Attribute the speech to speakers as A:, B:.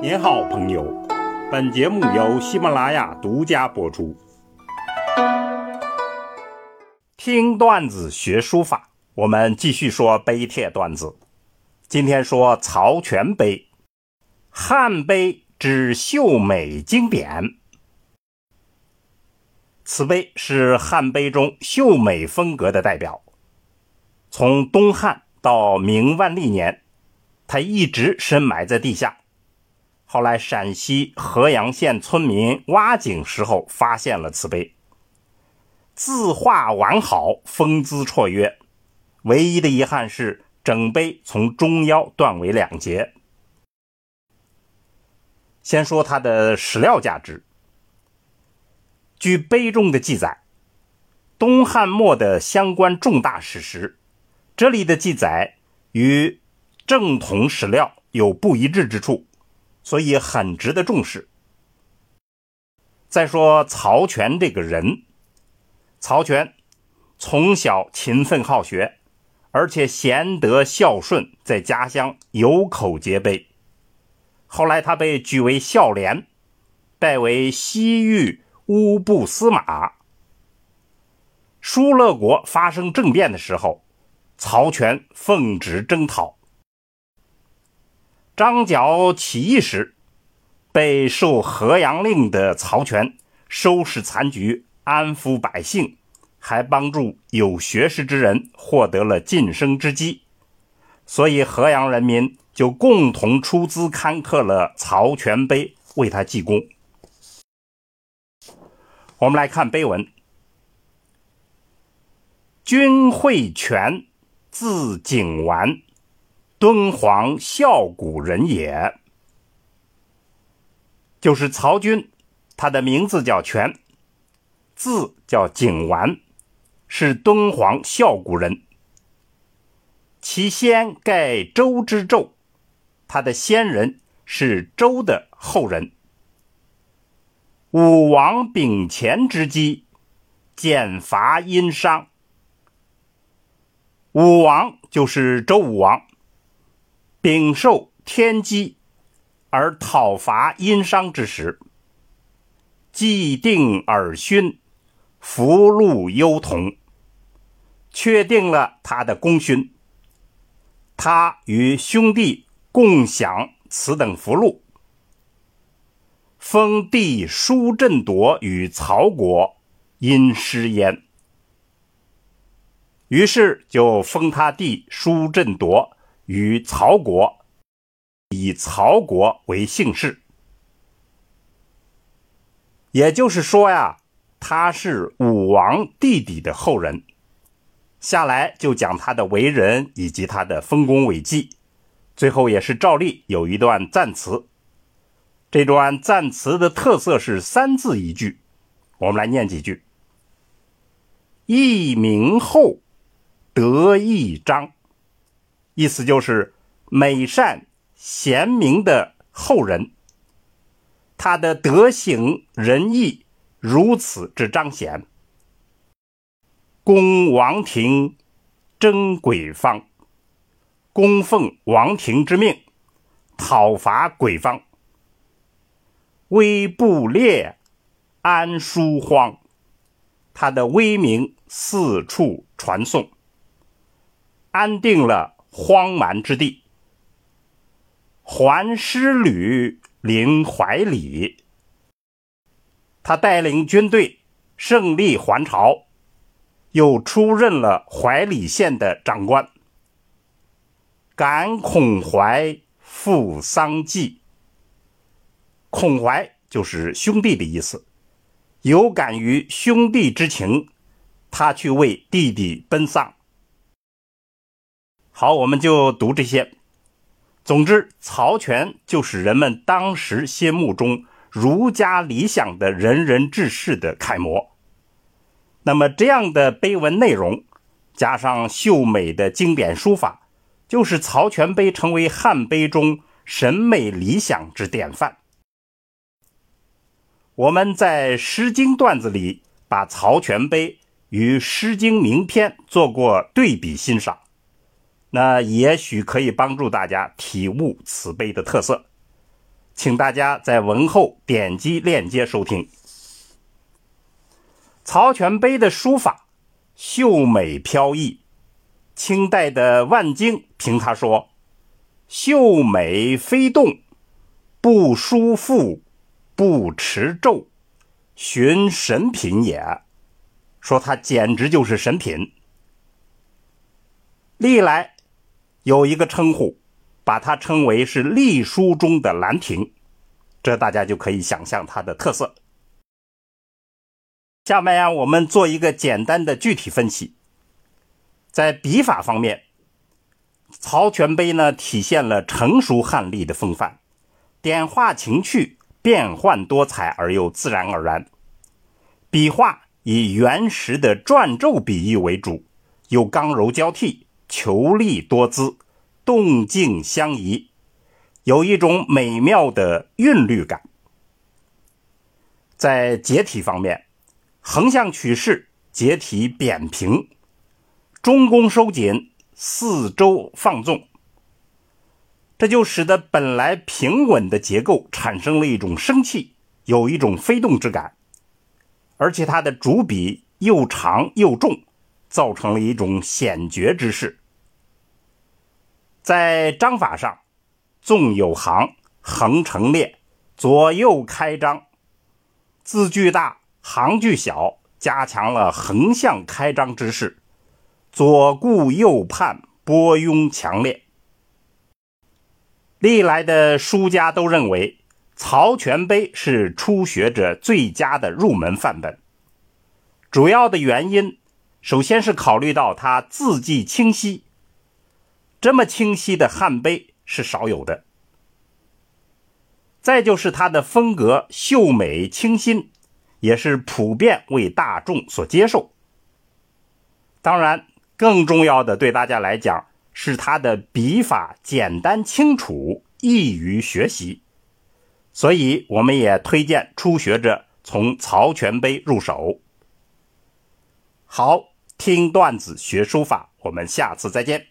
A: 您好，朋友。本节目由喜马拉雅独家播出。听段子学书法，我们继续说碑帖段子。今天说曹全碑，汉碑之秀美经典。此碑是汉碑中秀美风格的代表。从东汉到明万历年，它一直深埋在地下。后来，陕西合阳县村民挖井时候发现了此碑，字画完好，风姿绰约。唯一的遗憾是，整碑从中腰断为两截。先说它的史料价值。据碑中的记载，东汉末的相关重大史实，这里的记载与正统史料有不一致之处。所以很值得重视。再说曹全这个人，曹全从小勤奋好学，而且贤德孝顺，在家乡有口皆碑。后来他被举为孝廉，拜为西域乌布司马。疏勒国发生政变的时候，曹全奉旨征讨。张角起义时，被受河阳令的曹全收拾残局，安抚百姓，还帮助有学识之人获得了晋升之机，所以河阳人民就共同出资刊刻了曹全碑，为他记功。我们来看碑文：君会全，字景完。敦煌孝古人也，就是曹军，他的名字叫全，字叫景完，是敦煌孝古人。其先盖周之胄，他的先人是周的后人。武王秉乾之基，减伐殷商。武王就是周武王。秉受天机而讨伐殷商之时，既定尔勋，福禄优同，确定了他的功勋。他与兄弟共享此等福禄，封弟叔振铎与曹国，因失焉，于是就封他弟叔振铎。与曹国以曹国为姓氏，也就是说呀，他是武王弟弟的后人。下来就讲他的为人以及他的丰功伟绩，最后也是照例有一段赞词。这段赞词的特色是三字一句，我们来念几句：一明后，得一章。意思就是美善贤明的后人，他的德行仁义如此之彰显。恭王庭征鬼方，供奉王庭之命，讨伐鬼方。威不列，安书荒，他的威名四处传颂，安定了。荒蛮之地，还师旅临怀里。他带领军队胜利还朝，又出任了怀里县的长官。感孔怀赴丧祭，孔怀就是兄弟的意思，有感于兄弟之情，他去为弟弟奔丧。好，我们就读这些。总之，曹全就是人们当时心目中儒家理想的仁人志士的楷模。那么，这样的碑文内容，加上秀美的经典书法，就是曹全碑成为汉碑中审美理想之典范。我们在《诗经》段子里，把曹全碑与《诗经》名篇做过对比欣赏。那也许可以帮助大家体悟此碑的特色。请大家在文后点击链接收听。曹全碑的书法秀美飘逸，清代的万经评他说：“秀美飞动，不书赋，不持咒，寻神品也。”说他简直就是神品。历来有一个称呼。把它称为是隶书中的《兰亭》，这大家就可以想象它的特色。下面呀，我们做一个简单的具体分析。在笔法方面，曹全碑呢体现了成熟汉隶的风范，点画情趣，变幻多彩而又自然而然。笔画以原石的篆皱笔意为主，有刚柔交替，遒丽多姿。动静相宜，有一种美妙的韵律感。在结体方面，横向取势，结体扁平，中宫收紧，四周放纵，这就使得本来平稳的结构产生了一种生气，有一种飞动之感。而且它的主笔又长又重，造成了一种险绝之势。在章法上，纵有行，横成列，左右开张，字距大，行距小，加强了横向开张之势，左顾右盼，波涌强烈。历来的书家都认为，曹全碑是初学者最佳的入门范本。主要的原因，首先是考虑到他字迹清晰。这么清晰的汉碑是少有的。再就是它的风格秀美清新，也是普遍为大众所接受。当然，更重要的对大家来讲是它的笔法简单清楚，易于学习。所以，我们也推荐初学者从曹全碑入手。好，听段子学书法，我们下次再见。